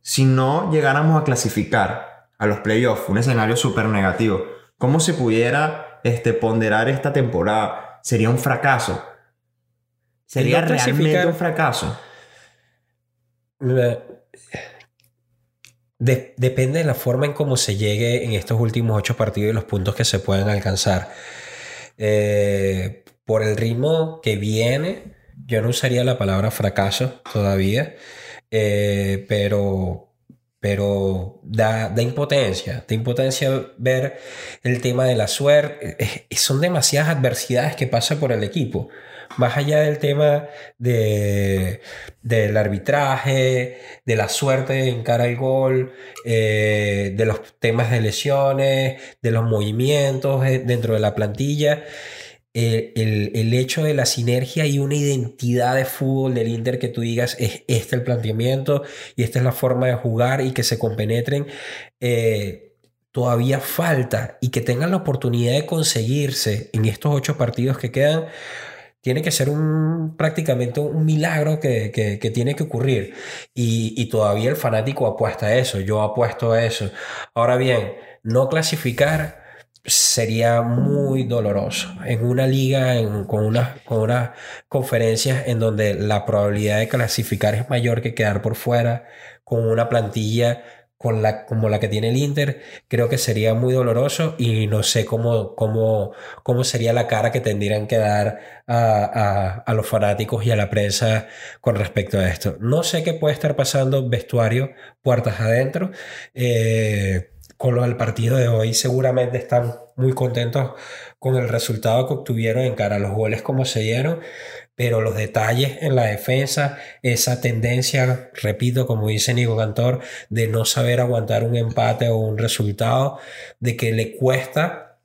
si no llegáramos a clasificar a los playoffs, un escenario súper negativo, ¿cómo se pudiera este, ponderar esta temporada? Sería un fracaso. Sería no realmente un fracaso. Depende de la forma en cómo se llegue en estos últimos ocho partidos y los puntos que se puedan alcanzar. Eh, por el ritmo que viene, yo no usaría la palabra fracaso todavía, eh, pero, pero da, da impotencia, da impotencia ver el tema de la suerte. Son demasiadas adversidades que pasa por el equipo. Más allá del tema de, del arbitraje, de la suerte en cara al gol, eh, de los temas de lesiones, de los movimientos eh, dentro de la plantilla, el, el hecho de la sinergia y una identidad de fútbol del Inter que tú digas es este el planteamiento y esta es la forma de jugar y que se compenetren, eh, todavía falta y que tengan la oportunidad de conseguirse en estos ocho partidos que quedan tiene que ser un prácticamente un milagro que, que- tiene que ocurrir. Y, y todavía el fanático apuesta a eso, yo apuesto a eso. Ahora bien, no clasificar sería muy doloroso en una liga en- con, una, con unas conferencias en donde la probabilidad de clasificar es mayor que quedar por fuera, con una plantilla con la, como la que tiene el Inter, creo que sería muy doloroso y no sé cómo, cómo, cómo sería la cara que tendrían que dar a, a- los fanáticos y a la prensa con respecto a esto. No sé qué puede estar pasando vestuario, puertas adentro. Eh, con lo del partido de hoy seguramente están muy contentos con el resultado que obtuvieron en cara a los goles como se dieron, pero los detalles en la defensa, esa tendencia, repito, como dice Nico Cantor, de no saber aguantar un empate o un resultado, de que le cuesta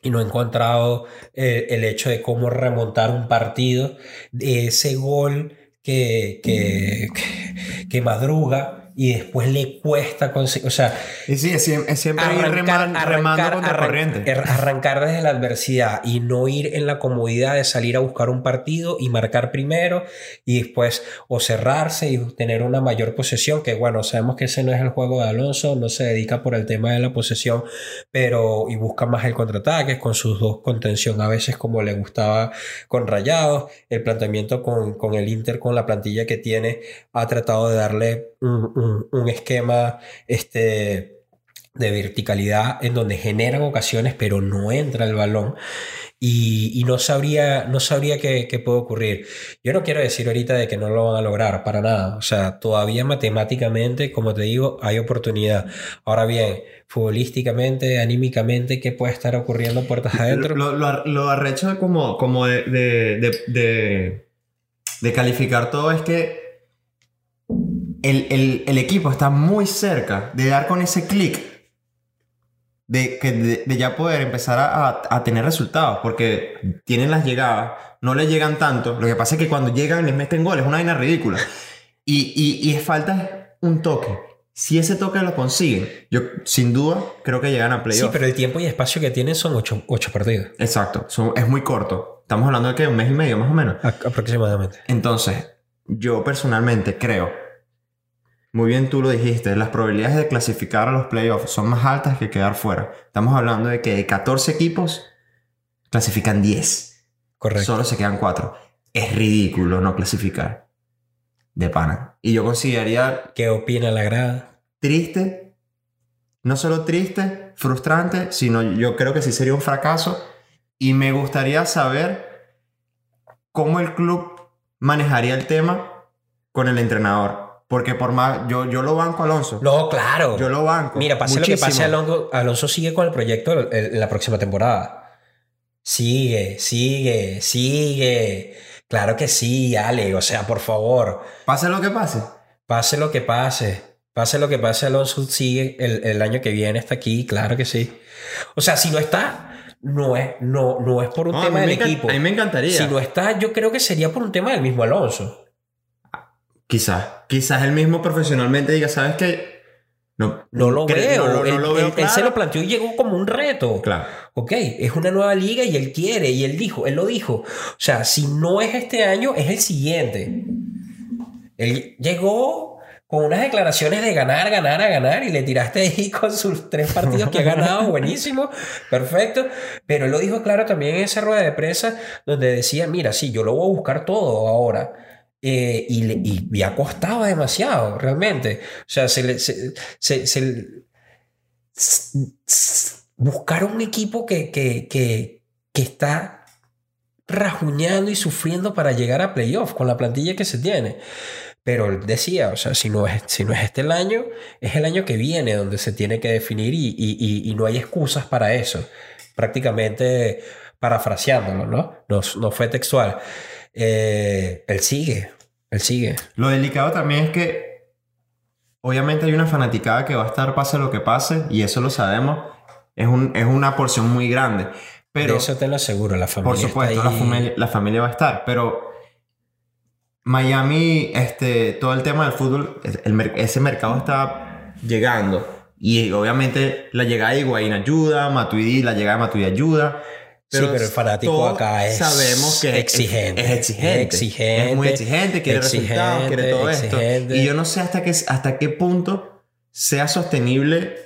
y no he encontrado eh, el hecho de cómo remontar un partido, de ese gol que, que, que, que madruga y después le cuesta conseguir, o sea, Y sí, es, siem- es siempre ir reman- remando contra arran- corriente. er- arrancar desde la adversidad y no ir en la comodidad de salir a buscar un partido y marcar primero y después o cerrarse y tener una mayor posesión, que bueno, sabemos que ese no es el juego de Alonso, no se dedica por el tema de la posesión, pero y busca más el contraataque con sus dos contención a veces como le gustaba con Rayados, el planteamiento con, con el Inter, con la plantilla que tiene, ha tratado de darle un, un- un esquema este, de verticalidad en donde generan ocasiones pero no entra el balón y, y no sabría, no sabría qué, qué puede ocurrir. Yo no quiero decir ahorita de que no lo van a lograr, para nada. O sea, todavía matemáticamente, como te digo, hay oportunidad. Ahora bien, futbolísticamente, anímicamente, ¿qué puede estar ocurriendo puertas adentro? Lo, lo, lo arrecho como, como de, de, de, de- de calificar todo es que el, el- el equipo está muy cerca de dar con ese clic de, que de, de ya poder empezar a, a- a tener resultados porque tienen las llegadas, no les llegan tanto. Lo que pasa es que cuando llegan les meten goles, es una vaina ridícula. Y, y, y es falta un toque. Si ese toque lo consiguen, yo sin duda creo que llegan a Sí, playoff. pero el tiempo y espacio que tienen son ocho, ocho partidos Exacto, son- es muy corto. Estamos hablando de que un mes y medio más o menos. a- aproximadamente. Entonces, yo personalmente creo, muy bien tú lo dijiste, las probabilidades de clasificar a los playoffs son más altas que quedar fuera. Estamos hablando de que de 14 equipos clasifican 10. Correcto. Solo se quedan 4. Es ridículo no clasificar. De pana. Y yo consideraría ¿Qué opina la grada? triste, no solo triste, frustrante, sino yo creo que sí sería un fracaso. Y me gustaría saber cómo el club manejaría el tema con el entrenador. Porque por más, yo, yo lo banco a Alonso. No, claro. Yo lo banco. Mira, pase lo que pase, Alonso, Alonso sigue con el proyecto en la próxima temporada. Sigue, sigue, sigue. Claro que sí, Ale. O sea, por favor, Pase lo que pase. pase lo que pase. Pase lo que pase, Alonso sigue el, el año que viene, está aquí, claro que sí. O sea, si no está, no es, no, no es por un No, tema del equipo. a mí me encantaría. Si no está, yo creo que sería por un tema del mismo Alonso. Quizás. Quizás él mismo profesionalmente diga, ¿sabes qué? No, No lo veo. no lo- no él, lo veo él- él se claro. lo planteó y llegó como un reto. Claro. Ok, es una nueva liga y él quiere, y él dijo, él lo dijo. O sea, si no es este año, es el siguiente. Él llegó con unas declaraciones de ganar, ganar, a ganar, y le tiraste ahí con sus tres partidos que ha ganado, buenísimo, perfecto. Pero él lo dijo claro también en esa rueda de prensa, donde decía, mira, sí, yo lo voy a buscar todo ahora. Eh, y, le, y, y ha costado demasiado, realmente. O sea, se le, se, se- buscar un equipo que, que, que, que está rajuñando y sufriendo para llegar a playoff con la plantilla que se tiene. Pero decía, o sea, si no es, si no es este el año, es el año que viene donde se tiene que definir y- y- y no hay excusas para eso. Prácticamente parafraseándolo, ¿no? No, no fue textual. Eh, él sigue, él sigue. Lo delicado también es que obviamente hay una fanaticada que va a estar pase lo que pase y eso lo sabemos. Es, un, es una porción muy grande. Pero De eso te lo aseguro, la familia por supuesto está la ahí. familia, la familia va a estar. Pero Miami, este, todo el tema del fútbol, el ese mercado está llegando. Y obviamente la llegada de Higuaín ayuda, Matuidi, la llegada de Matuidi ayuda. Sí, pero el fanático acá es sabemos que es- exigente. Es, exigente. Exigente, Es muy exigente, quiere resultados, quiere todo exigente. esto. Y yo no sé hasta qué, hasta qué punto sea sostenible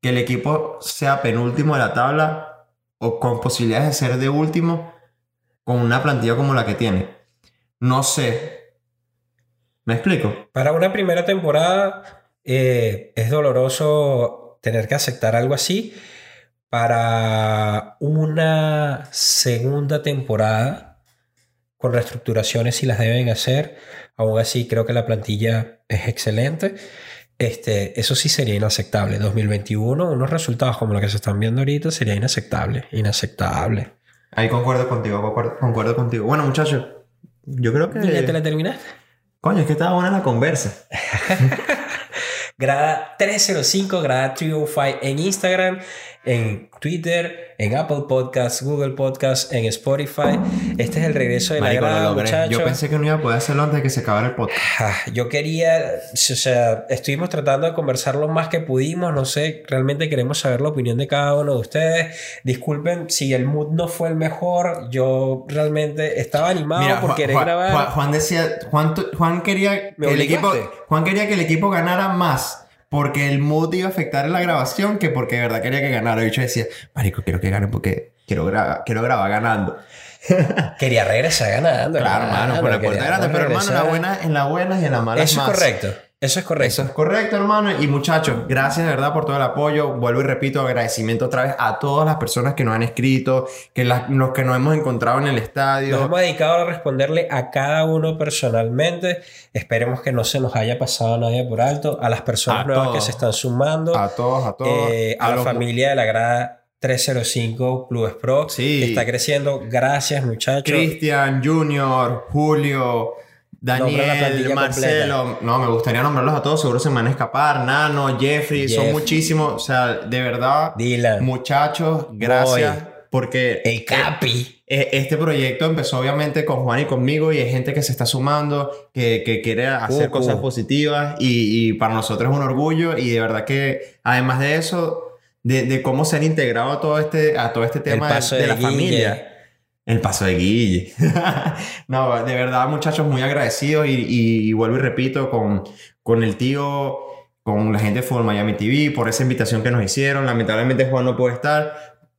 que el equipo sea penúltimo de la tabla o con posibilidades de ser de último con una plantilla como la que tiene. No sé. ¿Me explico? Para una primera temporada eh, es doloroso tener que aceptar algo así. Para una segunda temporada, con reestructuraciones si las deben hacer, aún así creo que la plantilla es excelente. Este, eso sí sería inaceptable. 2021, unos resultados como los que se están viendo ahorita sería inaceptable. Inaceptable. Ahí concuerdo contigo, concuerdo, concuerdo contigo. Bueno, muchachos, yo creo que... ¿Ya te la terminaste? Coño, es que estaba buena la conversa. Grada 305, Grada 305 en Instagram, en Twitter, en Apple Podcasts, Google Podcasts, en Spotify. Este es el regreso de Marico, la lo grada, logré. muchachos. Yo pensé que no iba a poder hacerlo antes de que se acabara el podcast. Ah, Yo quería, o sea, estuvimos tratando de conversar lo más que pudimos, no sé, realmente queremos saber la opinión de cada uno de ustedes. Disculpen si el mood no fue el mejor, yo realmente estaba animado Mira, por Juan, querer Juan- grabar. Juan- Juan decía, Juan, quería que el equipo. Juan quería que el equipo ganara más porque el mood iba a afectar en la grabación que porque de verdad quería que ganara. Y yo decía, marico, quiero que gane porque quiero grabar, quiero grabar ganando. Quería regresar ganando. Claro, hermano, por la puerta grande, pero hermano, en la buena, en la buena y en la mala Eso es más. correcto, eso es correcto. Eso es correcto, hermano. Y muchachos, gracias de verdad por todo el apoyo. Vuelvo y repito, agradecimiento otra vez a todas las personas que nos han escrito, que las- los que nos hemos encontrado en el estadio. Nos hemos dedicado a responderle a cada uno personalmente. Esperemos que no se nos haya pasado a nadie por alto. A las personas A nuevas todos. que se están sumando. A todos, a todos. eh, a, la los- familia de la grada 305 Clubes Pro. Sí. Que está creciendo. Gracias, muchachos. Cristian, Junior, Julio, Daniel, Marcelo. No, me gustaría nombrarlos a todos, seguro se me van a escapar. Nano, Jeffrey, son muchísimos. O sea, de verdad, Dylan. muchachos, gracias. Boy. Porque El Capi. eh, este proyecto empezó obviamente con Juan y conmigo y hay gente que se está sumando, que, que quiere hacer cosas positivas y, y para nosotros es un orgullo y de verdad que además de eso, de, de cómo se han integrado a todo este, a todo este tema de, paso de de la Guille. familia. El paso de Guille. no, de verdad, muchachos, muy agradecidos y, y- vuelvo y repito con, con el tío, con la gente de Fútbol Miami TV, por esa invitación que nos hicieron. Lamentablemente Juan no puede estar,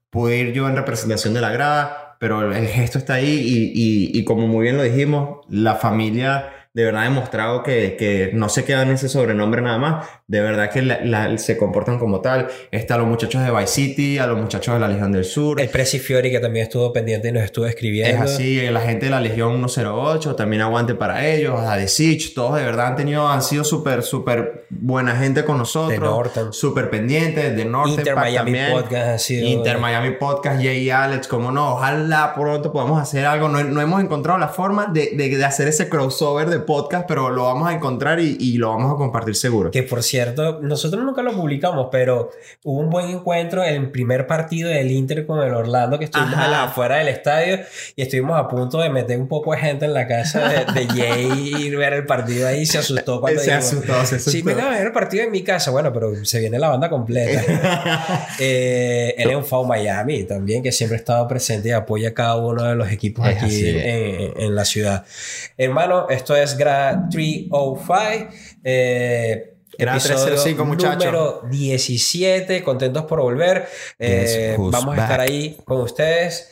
pude ir yo en representación de la grada, pero el gesto está ahí y- y como muy bien lo dijimos, la familia de verdad ha demostrado que, que no se queda en ese sobrenombre nada más, de verdad que la- la- se comportan como tal. Está a los muchachos de Vice City, a los muchachos de la Legión del Sur. El Presi Fiori que también estuvo pendiente y nos estuvo Es escribiendo. así, la gente de la Legión 108, también aguante para ellos, a The Siege, todos de verdad han tenido, han sido súper, súper buena gente con nosotros. De Norton. Súper pendientes, de Norton Inter Miami también. Podcast ha sido- Inter Miami Podcast, Jay y Alex, como no, ojalá pronto podamos hacer algo. No, no hemos encontrado la forma de, de- de hacer ese crossover de podcast, pero lo vamos a encontrar y, y, lo vamos a compartir seguro. Que por cierto, nosotros nunca lo publicamos, pero hubo un buen encuentro en el primer partido del Inter con el Orlando, que estuvimos afuera del estadio y estuvimos a punto de meter un poco de gente en la casa de, de Jay y ver el partido ahí. Se asustó cuando Se asustó, se asustó. Sí, venga a ver el partido en mi casa. Bueno, pero se viene la banda completa. eh, él es un FAO Miami también, que siempre ha estado presente y apoya a cada uno de los equipos Es aquí en, en la ciudad. Hermano, esto es Gra 305. Eh, Gra episodio 305, muchacho. Número 17. Contentos por volver. Eh, vamos a estar ahí con ustedes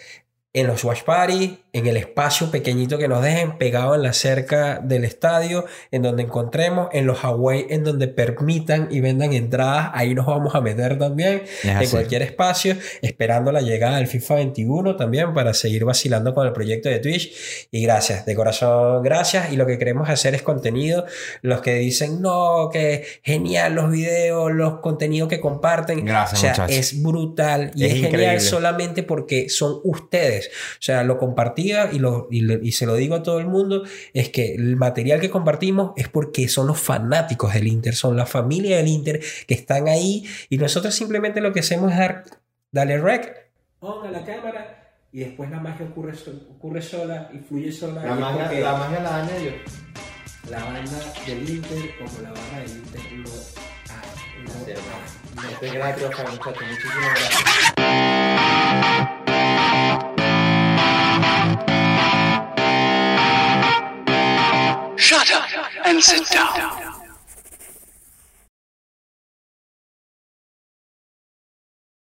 en los Watch Party, en el espacio pequeñito que nos dejen, pegado en la cerca del estadio, en donde encontremos, en los away, en donde permitan y vendan entradas, ahí nos vamos a meter también, en cualquier espacio, esperando la llegada del FIFA 21 también para seguir vacilando con el proyecto de Twitch. Y gracias, de corazón, gracias. Y lo que queremos hacer es contenido. Los que dicen, no, que genial los videos, los contenidos que comparten. Gracias, o sea, muchachos. es brutal y Es es, genial solamente porque son ustedes. O sea, lo compartía y, lo, y, le- y se lo digo a todo el mundo, es que el material que compartimos es porque son los fanáticos del Inter, son la familia del Inter que están ahí y nosotros simplemente lo que hacemos es dar, darle rec on a la cámara y después la magia ocurre, ocurre sola y fluye sola. y es porque magia la dan ellos. la banda del Inter como la banda del Inter hay. Este gracias, muchachos. Muchísimas gracias. And sit down.